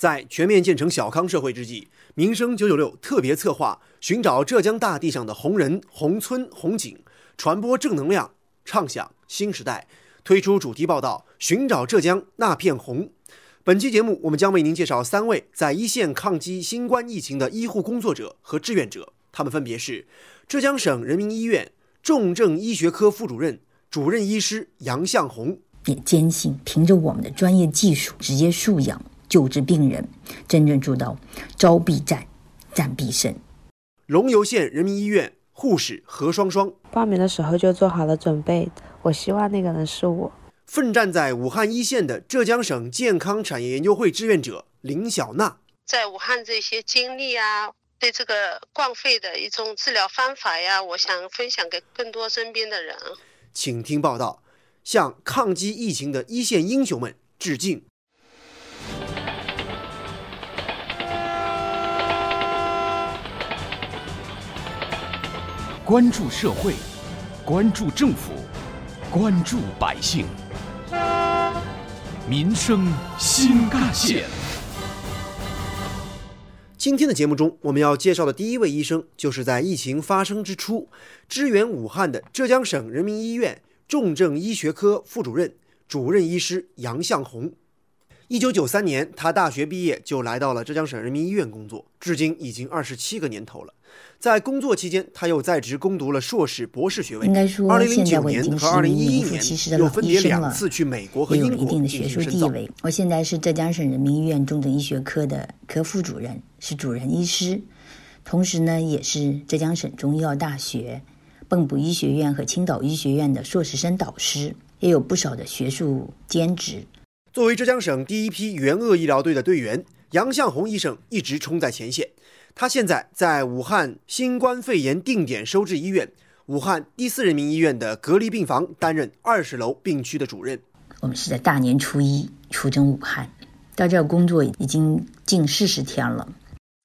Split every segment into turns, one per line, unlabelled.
在全面建成小康社会之际，民生九九六特别策划寻找浙江大地上的红人、红村、红景，传播正能量，畅想新时代，推出主题报道《寻找浙江那片红》。本期节目，我们将为您介绍三位在一线抗击新冠疫情的医护工作者和志愿者，他们分别是浙江省人民医院重症医学科副主任、主任医师杨向红。
也坚信，凭着我们的专业技术，直接素养。救治病人，真正做到招必战，战必胜。
龙游县人民医院护士何双双
报名的时候就做好了准备，我希望那个人是我。
奋战在武汉一线的浙江省健康产业研究会志愿者林小娜，
在武汉这些经历啊，对这个冠肺的一种治疗方法呀，我想分享给更多身边的人。
请听报道，向抗击疫情的一线英雄们致敬。
关注社会，关注政府，关注百姓，民生新干线。
今天的节目中，我们要介绍的第一位医生，就是在疫情发生之初支援武汉的浙江省人民医院重症医学科副主任、主任医师杨向红。一九九三年，他大学毕业就来到了浙江省人民医院工作，至今已经二十七个年头了。在工作期间，他又在职攻读了硕士、博士学位。
应该说，
二零零九
年
和二零一一年又分别两次去美国和英国
进行深造。我现在是浙江省人民医院重症医学科的科副主任，是主任医师，同时呢，也是浙江省中医药大学、蚌埠医学院和青岛医学院的硕士生导师，也有不少的学术兼职。
作为浙江省第一批援鄂医疗队的队员，杨向红医生一直冲在前线。他现在在武汉新冠肺炎定点收治医院、武汉第四人民医院的隔离病房担任二十楼病区的主任。
我们是在大年初一出征武汉，到这儿工作已经近四十天了，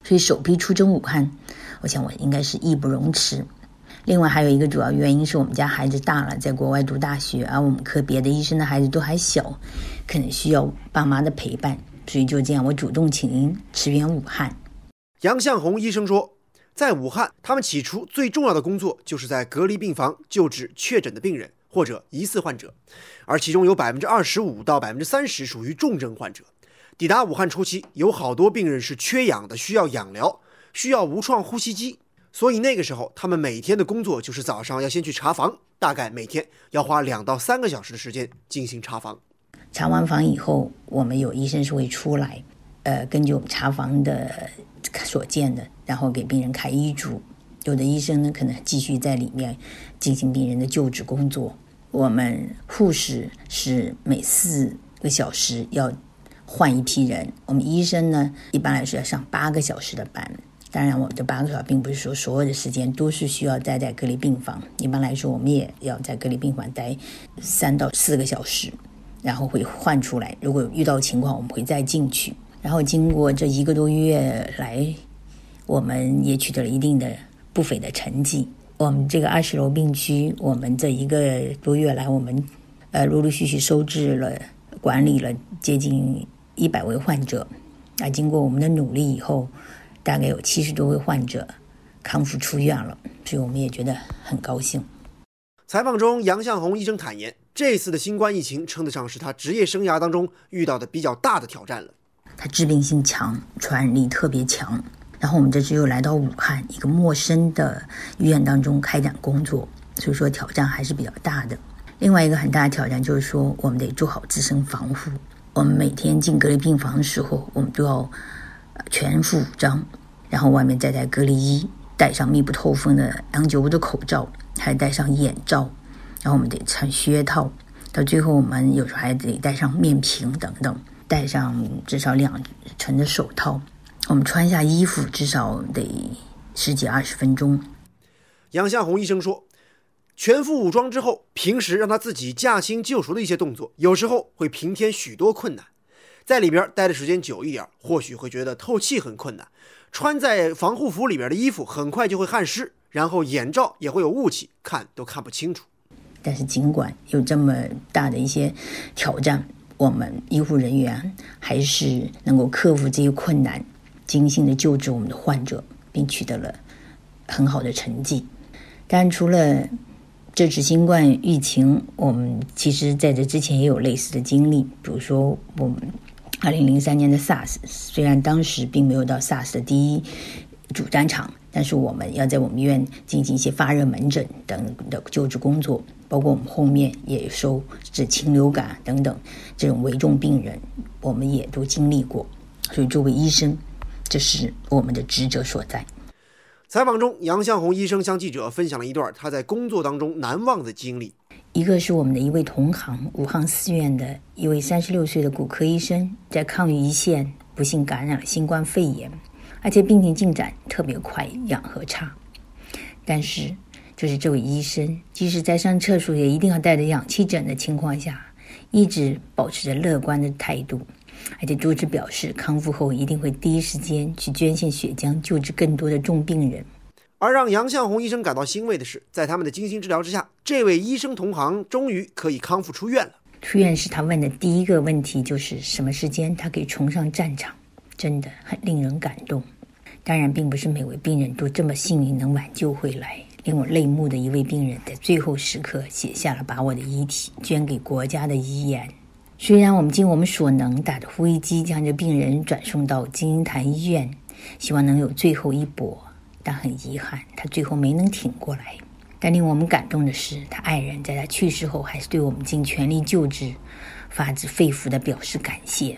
所以首批出征武汉，我想我应该是义不容辞。另外还有一个主要原因是我们家孩子大了，在国外读大学，而我们科别的医生的孩子都还小，可能需要爸妈的陪伴，所以就这样，我主动请缨驰援武汉。
杨向红医生说，在武汉，他们起初最重要的工作就是在隔离病房救治确诊的病人或者疑似患者，而其中有百分之二十五到百分之三十属于重症患者。抵达武汉初期，有好多病人是缺氧的，需要氧疗，需要无创呼吸机。所以那个时候，他们每天的工作就是早上要先去查房，大概每天要花两到三个小时的时间进行查房。
查完房以后，我们有医生是会出来，呃，根据我们查房的所见的，然后给病人开医嘱。有的医生呢，可能继续在里面进行病人的救治工作。我们护士是每四个小时要换一批人，我们医生呢，一般来说要上八个小时的班。当然，我们这八个小时并不是说所有的时间都是需要待在隔离病房。一般来说，我们也要在隔离病房待三到四个小时，然后会换出来。如果遇到情况，我们会再进去。然后经过这一个多月来，我们也取得了一定的不菲的成绩。我们这个二十楼病区，我们这一个多月来，我们呃陆陆续续收治了、管理了接近一百位患者。那，经过我们的努力以后。大概有七十多位患者康复出院了，所以我们也觉得很高兴。
采访中，杨向红医生坦言，这次的新冠疫情称得上是他职业生涯当中遇到的比较大的挑战了。
它致病性强，传染力特别强。然后我们这次又来到武汉一个陌生的医院当中开展工作，所以说挑战还是比较大的。另外一个很大的挑战就是说，我们得做好自身防护。我们每天进隔离病房的时候，我们都要。全副武装，然后外面再戴隔离衣，戴上密不透风的 N95 的口罩，还戴上眼罩，然后我们得穿靴套，到最后我们有时候还得戴上面屏等等，戴上至少两层的手套。我们穿下衣服至少得十几二十分钟。
杨向红医生说，全副武装之后，平时让他自己驾轻就熟的一些动作，有时候会平添许多困难。在里边待的时间久一点，或许会觉得透气很困难。穿在防护服里边的衣服很快就会汗湿，然后眼罩也会有雾气，看都看不清楚。
但是尽管有这么大的一些挑战，我们医护人员还是能够克服这些困难，精心的救治我们的患者，并取得了很好的成绩。但除了这次新冠疫情，我们其实在这之前也有类似的经历，比如说我们二零零三年的 SARS，虽然当时并没有到 SARS 的第一主战场，但是我们要在我们医院进行一些发热门诊等的救治工作，包括我们后面也收治禽流感等等这种危重病人，我们也都经历过。所以作为医生，这是我们的职责所在。
采访中，杨向红医生向记者分享了一段他在工作当中难忘的经历。
一个是我们的一位同行，武汉四院的一位三十六岁的骨科医生，在抗疫一线不幸感染了新冠肺炎，而且病情进展特别快，氧和差。但是，就是这位医生，即使在上厕所也一定要带着氧气枕的情况下，一直保持着乐观的态度。而且多次表示，康复后一定会第一时间去捐献血浆，救治更多的重病人。
而让杨向红医生感到欣慰的是，在他们的精心治疗之下，这位医生同行终于可以康复出院了。
出院时，他问的第一个问题就是什么时间他可以重上战场，真的很令人感动。当然，并不是每位病人都这么幸运能挽救回来。令我泪目的一位病人，在最后时刻写下了把我的遗体捐给国家的遗言。虽然我们尽我们所能打着呼吸机将这病人转送到金银潭医院，希望能有最后一搏，但很遗憾，他最后没能挺过来。但令我们感动的是，他爱人在他去世后还是对我们尽全力救治，发自肺腑地表示感谢。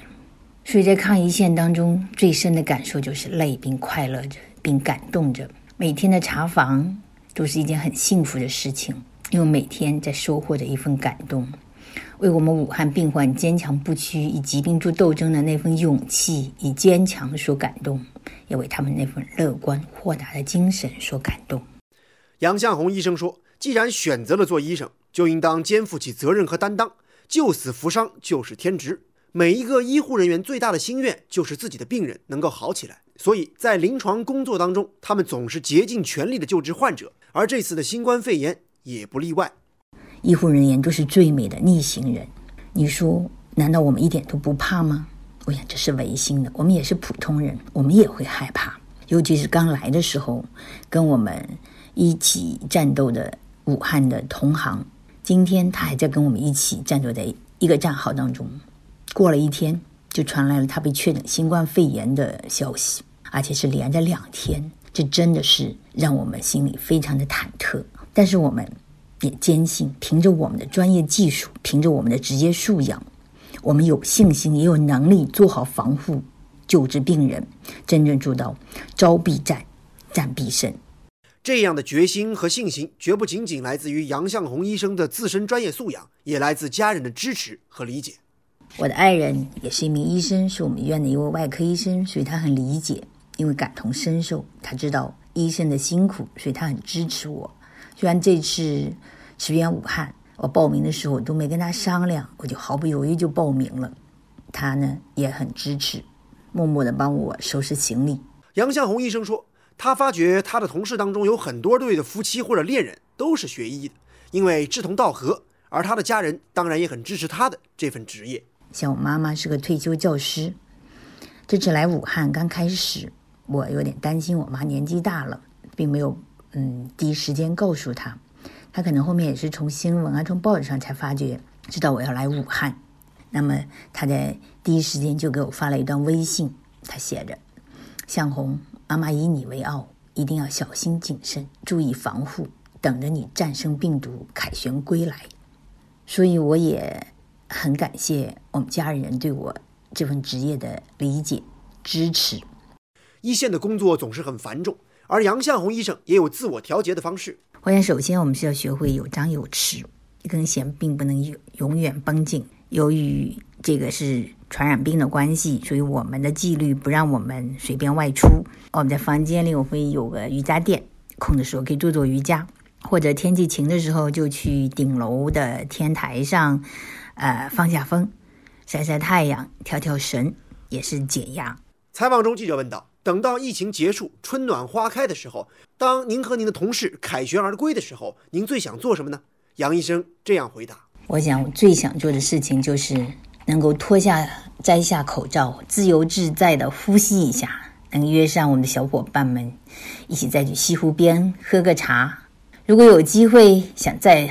所以在抗疫线当中，最深的感受就是累并快乐着，并感动着。每天的查房都是一件很幸福的事情，因为每天在收获着一份感动。为我们武汉病患坚强不屈、以疾病做斗争的那份勇气与坚强所感动，也为他们那份乐观豁达的精神所感动。
杨向红医生说：“既然选择了做医生，就应当肩负起责任和担当，救死扶伤就是天职。每一个医护人员最大的心愿就是自己的病人能够好起来，所以在临床工作当中，他们总是竭尽全力的救治患者，而这次的新冠肺炎也不例外。”
医护人员都是最美的逆行人，你说难道我们一点都不怕吗？我想这是违心的。我们也是普通人，我们也会害怕。尤其是刚来的时候，跟我们一起战斗的武汉的同行，今天他还在跟我们一起战斗在一个战壕当中。过了一天，就传来了他被确诊新冠肺炎的消息，而且是连着两天，这真的是让我们心里非常的忐忑。但是我们。也坚信，凭着我们的专业技术，凭着我们的职业素养，我们有信心，也有能力做好防护、救治病人，真正做到招必战，战必胜。
这样的决心和信心，绝不仅仅来自于杨向红医生的自身专业素养，也来自家人的支持和理解。
我的爱人也是一名医生，是我们医院的一位外科医生，所以他很理解，因为感同身受，他知道医生的辛苦，所以他很支持我。虽然这次驰援武汉，我报名的时候都没跟他商量，我就毫不犹豫就报名了。他呢也很支持，默默的帮我收拾行李。
杨向红医生说，他发觉他的同事当中有很多对的夫妻或者恋人都是学医的，因为志同道合，而他的家人当然也很支持他的这份职业。
像我妈妈是个退休教师，这次来武汉刚开始，我有点担心我妈年纪大了，并没有。嗯，第一时间告诉他，他可能后面也是从新闻啊、从报纸上才发觉，知道我要来武汉。那么他在第一时间就给我发了一段微信，他写着：“向红，妈妈以你为傲，一定要小心谨慎，注意防护，等着你战胜病毒，凯旋归来。”所以我也很感谢我们家人对我这份职业的理解支持。
一线的工作总是很繁重。而杨向红医生也有自我调节的方式。
我想，首先我们是要学会有张有弛，一根弦并不能永永远绷紧。由于这个是传染病的关系，所以我们的纪律不让我们随便外出。我们在房间里，我会有个瑜伽垫，空的时候可以做做瑜伽，或者天气晴的时候就去顶楼的天台上，呃，放下风，晒晒太阳，跳跳绳，也是减压。
采访中，记者问道。等到疫情结束、春暖花开的时候，当您和您的同事凯旋而归的时候，您最想做什么呢？杨医生这样回答：“
我想最想做的事情就是能够脱下、摘下口罩，自由自在的呼吸一下，能约上我们的小伙伴们一起再去西湖边喝个茶。如果有机会，想再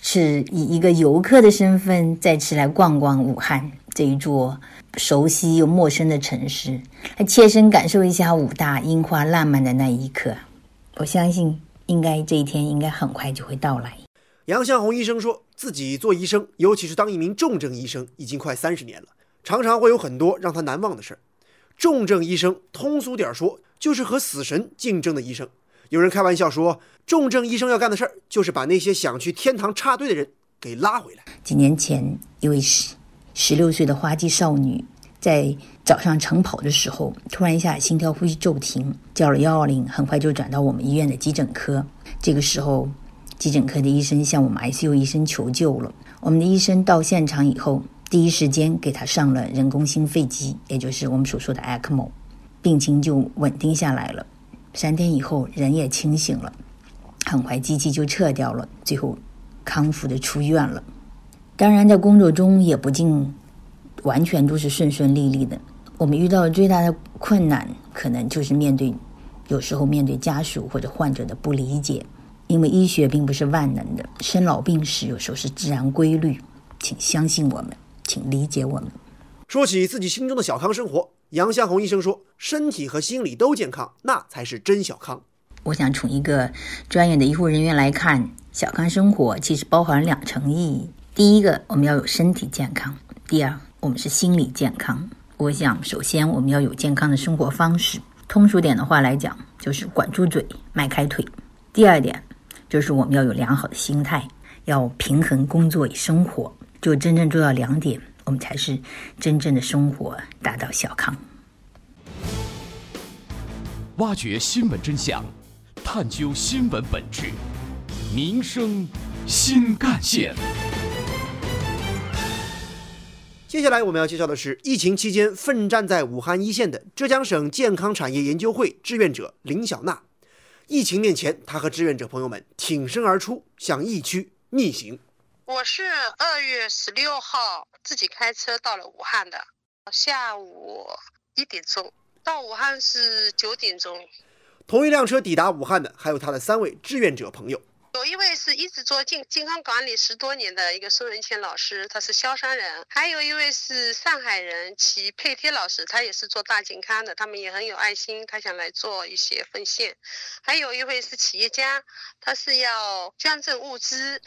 是以一个游客的身份再次来逛逛武汉这一座熟悉又陌生的城市，来切身感受一下武大樱花烂漫的那一刻。我相信，应该这一天应该很快就会到来。
杨向红医生说自己做医生，尤其是当一名重症医生，已经快三十年了，常常会有很多让他难忘的事儿。重症医生，通俗点说，就是和死神竞争的医生。有人开玩笑说，重症医生要干的事儿，就是把那些想去天堂插队的人给拉回来。
几年前，一位十六岁的花季少女在早上晨跑的时候，突然一下心跳呼吸骤停，叫了幺二零，很快就转到我们医院的急诊科。这个时候，急诊科的医生向我们 ICU 医生求救了。我们的医生到现场以后，第一时间给他上了人工心肺机，也就是我们所说的 ECMO，病情就稳定下来了。三天以后，人也清醒了，很快机器就撤掉了，最后康复的出院了。当然，在工作中也不尽完全都是顺顺利利的。我们遇到的最大的困难，可能就是面对有时候面对家属或者患者的不理解。因为医学并不是万能的，生老病死有时候是自然规律，请相信我们，请理解我们。
说起自己心中的小康生活，杨向红医生说：“身体和心理都健康，那才是真小康。”
我想从一个专业的医护人员来看，小康生活其实包含两层意义：第一个，我们要有身体健康；第二，我们是心理健康。我想，首先我们要有健康的生活方式，通俗点的话来讲，就是管住嘴，迈开腿。第二点。就是我们要有良好的心态，要平衡工作与生活，就真正做到两点，我们才是真正的生活达到小康。
挖掘新闻真相，探究新闻本质，民生新干线。
接下来我们要介绍的是疫情期间奋战在武汉一线的浙江省健康产业研究会志愿者林小娜。疫情面前，她和志愿者朋友们挺身而出，向疫区逆行。
我是二月十六号自己开车到了武汉的，下午一点钟到武汉是九点钟。
同一辆车抵达武汉的还有他的三位志愿者朋友。
有一位是一直做健健康管理十多年的一个孙文谦老师，他是萧山人；还有一位是上海人齐佩贴老师，他也是做大健康的，他们也很有爱心，他想来做一些奉献；还有一位是企业家，他是要捐赠物资。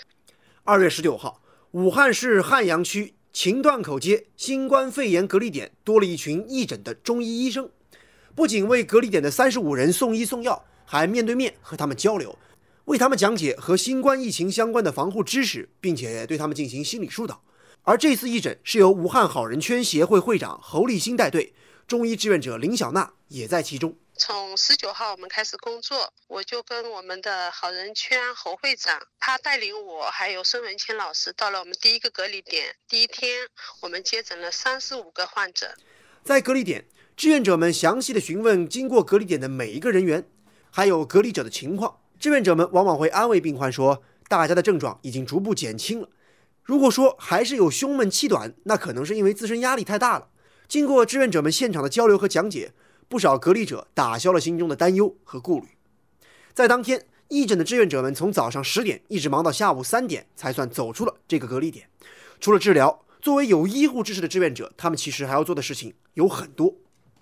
二月十九号，武汉市汉阳区秦段口街新冠肺炎隔离点多了一群义诊的中医医生，不仅为隔离点的三十五人送医送药，还面对面和他们交流。为他们讲解和新冠疫情相关的防护知识，并且对他们进行心理疏导。而这次义诊是由武汉好人圈协会会长侯立新带队，中医志愿者林小娜也在其中。
从十九号我们开始工作，我就跟我们的好人圈侯会长，他带领我还有孙文清老师到了我们第一个隔离点。第一天，我们接诊了三十五个患者。
在隔离点，志愿者们详细的询问经过隔离点的每一个人员，还有隔离者的情况。志愿者们往往会安慰病患说：“大家的症状已经逐步减轻了。如果说还是有胸闷气短，那可能是因为自身压力太大了。”经过志愿者们现场的交流和讲解，不少隔离者打消了心中的担忧和顾虑。在当天义诊的志愿者们从早上十点一直忙到下午三点，才算走出了这个隔离点。除了治疗，作为有医护知识的志愿者，他们其实还要做的事情有很多。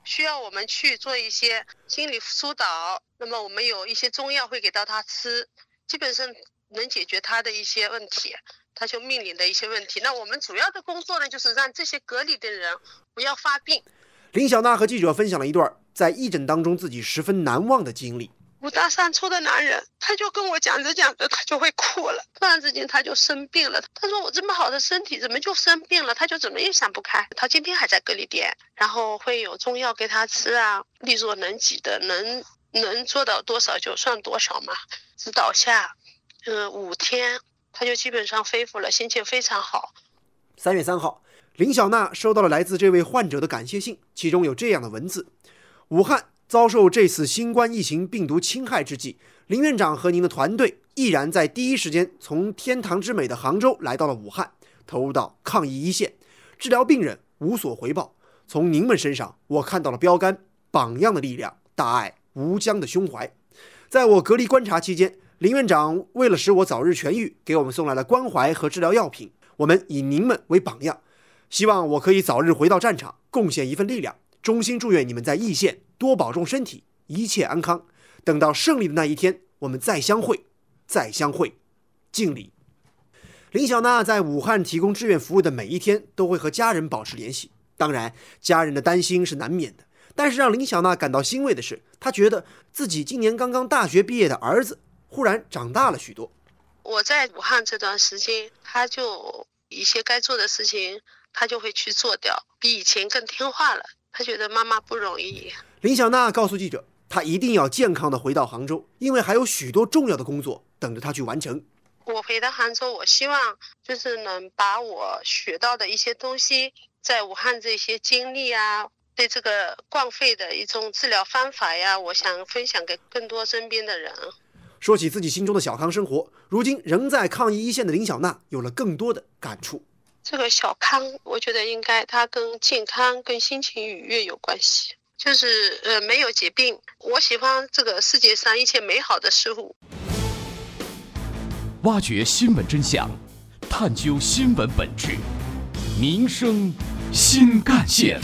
需要我们去做一些心理疏导，那么我们有一些中药会给到他吃，基本上能解决他的一些问题，他就面临的一些问题。那我们主要的工作呢，就是让这些隔离的人不要发病。
林小娜和记者分享了一段在义诊当中自己十分难忘的经历。
五大三粗的男人，他就跟我讲着讲着，他就会哭了。突然之间，他就生病了。他说：“我这么好的身体，怎么就生病了？”他就怎么也想不开。他今天还在隔离点，然后会有中药给他吃啊，力所能及的，能能做到多少就算多少嘛。指导下，嗯，五天他就基本上恢复了，心情非常好。
三月三号，林小娜收到了来自这位患者的感谢信，其中有这样的文字：武汉。遭受这次新冠疫情病毒侵害之际，林院长和您的团队毅然在第一时间从天堂之美的杭州来到了武汉，投入到抗疫一线。治疗病人无所回报。从您们身上，我看到了标杆、榜样的力量、大爱无疆的胸怀。在我隔离观察期间，林院长为了使我早日痊愈，给我们送来了关怀和治疗药品。我们以您们为榜样，希望我可以早日回到战场，贡献一份力量。衷心祝愿你们在易县多保重身体，一切安康。等到胜利的那一天，我们再相会，再相会。敬礼。林小娜在武汉提供志愿服务的每一天，都会和家人保持联系。当然，家人的担心是难免的。但是让林小娜感到欣慰的是，她觉得自己今年刚刚大学毕业的儿子忽然长大了许多。
我在武汉这段时间，他就一些该做的事情，他就会去做掉，比以前更听话了。他觉得妈妈不容易。
林小娜告诉记者，她一定要健康的回到杭州，因为还有许多重要的工作等着她去完成。
我回到杭州，我希望就是能把我学到的一些东西，在武汉这些经历啊，对这个冠肺的一种治疗方法呀，我想分享给更多身边的人。
说起自己心中的小康生活，如今仍在抗疫一线的林小娜有了更多的感触。
这个小康，我觉得应该它跟健康、跟心情愉悦有关系，就是呃没有疾病。我喜欢这个世界上一切美好的事物。
挖掘新闻真相，探究新闻本质，民生新干线。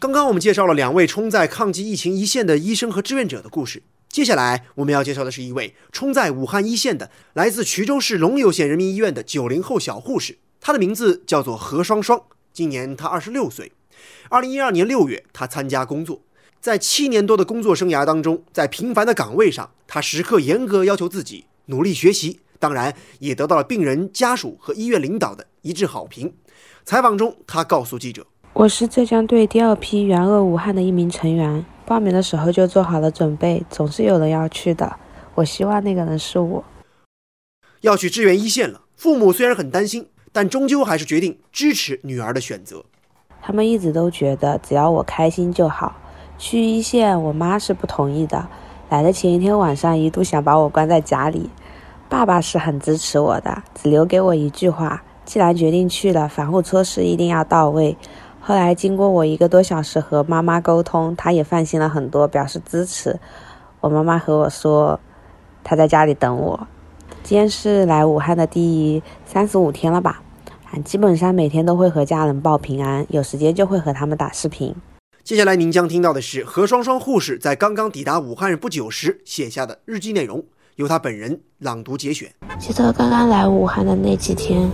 刚刚我们介绍了两位冲在抗击疫情一线的医生和志愿者的故事，接下来我们要介绍的是一位冲在武汉一线的来自衢州市龙游县人民医院的九零后小护士，她的名字叫做何双双，今年她二十六岁。二零一二年六月，她参加工作。在七年多的工作生涯当中，在平凡的岗位上，她时刻严格要求自己，努力学习，当然也得到了病人家属和医院领导的一致好评。采访中，她告诉记者：“
我是浙江队第二批援鄂武汉的一名成员，报名的时候就做好了准备，总是有人要去的。我希望那个人是我。
要去支援一线了，父母虽然很担心，但终究还是决定支持女儿的选择。
他们一直都觉得只要我开心就好。”去一线，我妈是不同意的。来的前一天晚上，一度想把我关在家里。爸爸是很支持我的，只留给我一句话：既然决定去了，防护措施一定要到位。后来经过我一个多小时和妈妈沟通，她也放心了很多，表示支持。我妈妈和我说，她在家里等我。今天是来武汉的第三十五天了吧？啊基本上每天都会和家人报平安，有时间就会和他们打视频。
接下来您将听到的是何双双护士在刚刚抵达武汉不久时写下的日记内容，由她本人朗读节选。
记得刚刚来武汉的那几天，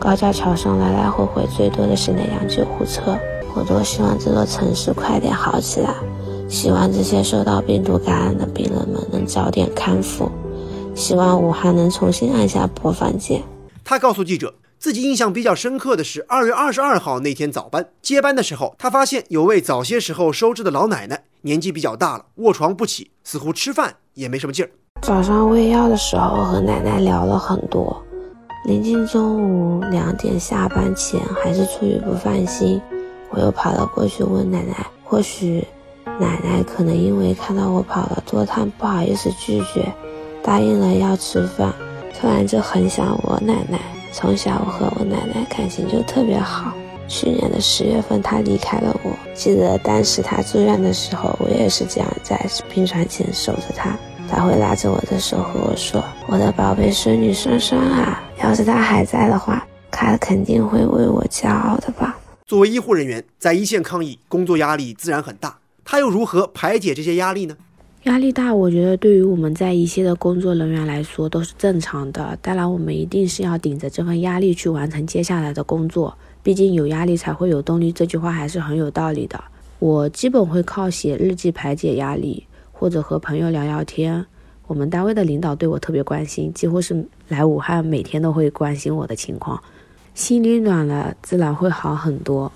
高架桥上来来回回最多的是那辆救护车。我多希望这座城市快点好起来，希望这些受到病毒感染的病人们能早点康复，希望武汉能重新按下播放键。
他告诉记者。自己印象比较深刻的是二月二十二号那天早班接班的时候，他发现有位早些时候收治的老奶奶，年纪比较大了，卧床不起，似乎吃饭也没什么劲儿。
早上喂药的时候和奶奶聊了很多，临近中午两点下班前，还是出于不放心，我又跑了过去问奶奶。或许奶奶可能因为看到我跑了多趟，不好意思拒绝，答应了要吃饭，突然就很想我奶奶。从小我和我奶奶感情就特别好。去年的十月份，她离开了我。记得当时她住院的时候，我也是这样在病床前守着她。她会拉着我的手和我说：“我的宝贝孙女双双啊，要是他还在的话，他肯定会为我骄傲的吧。”
作为医护人员，在一线抗疫，工作压力自然很大。他又如何排解这些压力呢？
压力大，我觉得对于我们在一线的工作人员来说都是正常的。当然，我们一定是要顶着这份压力去完成接下来的工作。毕竟有压力才会有动力，这句话还是很有道理的。我基本会靠写日记排解压力，或者和朋友聊聊天。我们单位的领导对我特别关心，几乎是来武汉每天都会关心我的情况。心里暖了，自然会好很多。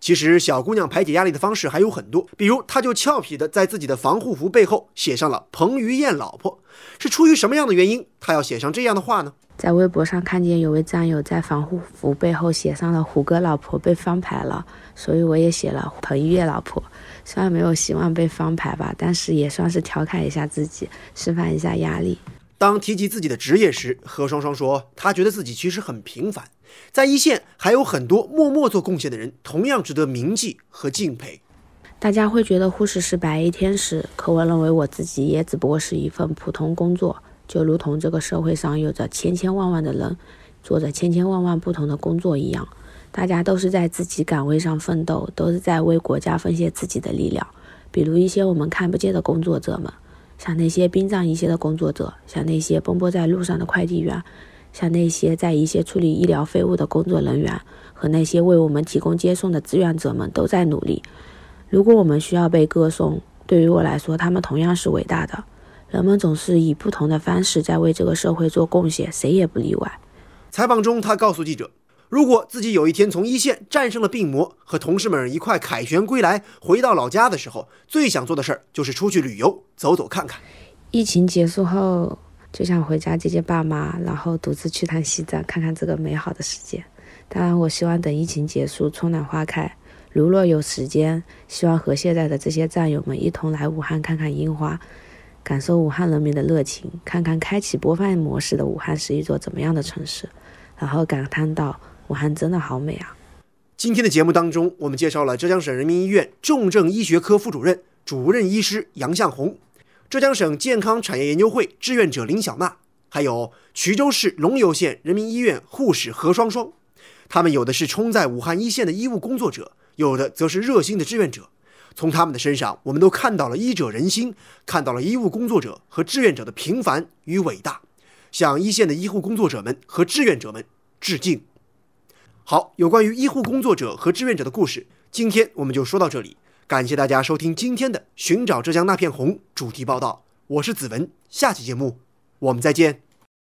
其实，小姑娘排解压力的方式还有很多，比如她就俏皮的在自己的防护服背后写上了“彭于晏老婆”，是出于什么样的原因，她要写上这样的话呢？
在微博上看见有位战友在防护服背后写上了“虎哥老婆被翻牌了”，所以我也写了“彭于晏老婆”。虽然没有希望被翻牌吧，但是也算是调侃一下自己，释放一下压力。
当提及自己的职业时，何双双说：“她觉得自己其实很平凡，在一线还有很多默默做贡献的人，同样值得铭记和敬佩。”
大家会觉得护士是白衣天使，可我认为我自己也只不过是一份普通工作，就如同这个社会上有着千千万万的人，做着千千万万不同的工作一样，大家都是在自己岗位上奋斗，都是在为国家奉献自己的力量。比如一些我们看不见的工作者们。像那些殡葬一线的工作者，像那些奔波在路上的快递员，像那些在一些处理医疗废物的工作人员，和那些为我们提供接送的志愿者们都在努力。如果我们需要被歌颂，对于我来说，他们同样是伟大的。人们总是以不同的方式在为这个社会做贡献，谁也不例外。
采访中，他告诉记者。如果自己有一天从一线战胜了病魔，和同事们一块凯旋归来，回到老家的时候，最想做的事儿就是出去旅游，走走看看。
疫情结束后，就想回家接接爸妈，然后独自去趟西藏，看看这个美好的世界。当然，我希望等疫情结束，春暖花开，如若有时间，希望和现在的这些战友们一同来武汉看看樱花，感受武汉人民的热情，看看开启播放模式的武汉是一座怎么样的城市，然后感叹到。武汉真的好美啊！
今天的节目当中，我们介绍了浙江省人民医院重症医学科副主任、主任医师杨向红，浙江省健康产业研究会志愿者林小娜，还有衢州市龙游县人民医院护士何双双。他们有的是冲在武汉一线的医务工作者，有的则是热心的志愿者。从他们的身上，我们都看到了医者仁心，看到了医务工作者和志愿者的平凡与伟大。向一线的医护工作者们和志愿者们致敬。好，有关于医护工作者和志愿者的故事，今天我们就说到这里。感谢大家收听今天的《寻找浙江那片红》主题报道，我是子文，下期节目我们再见。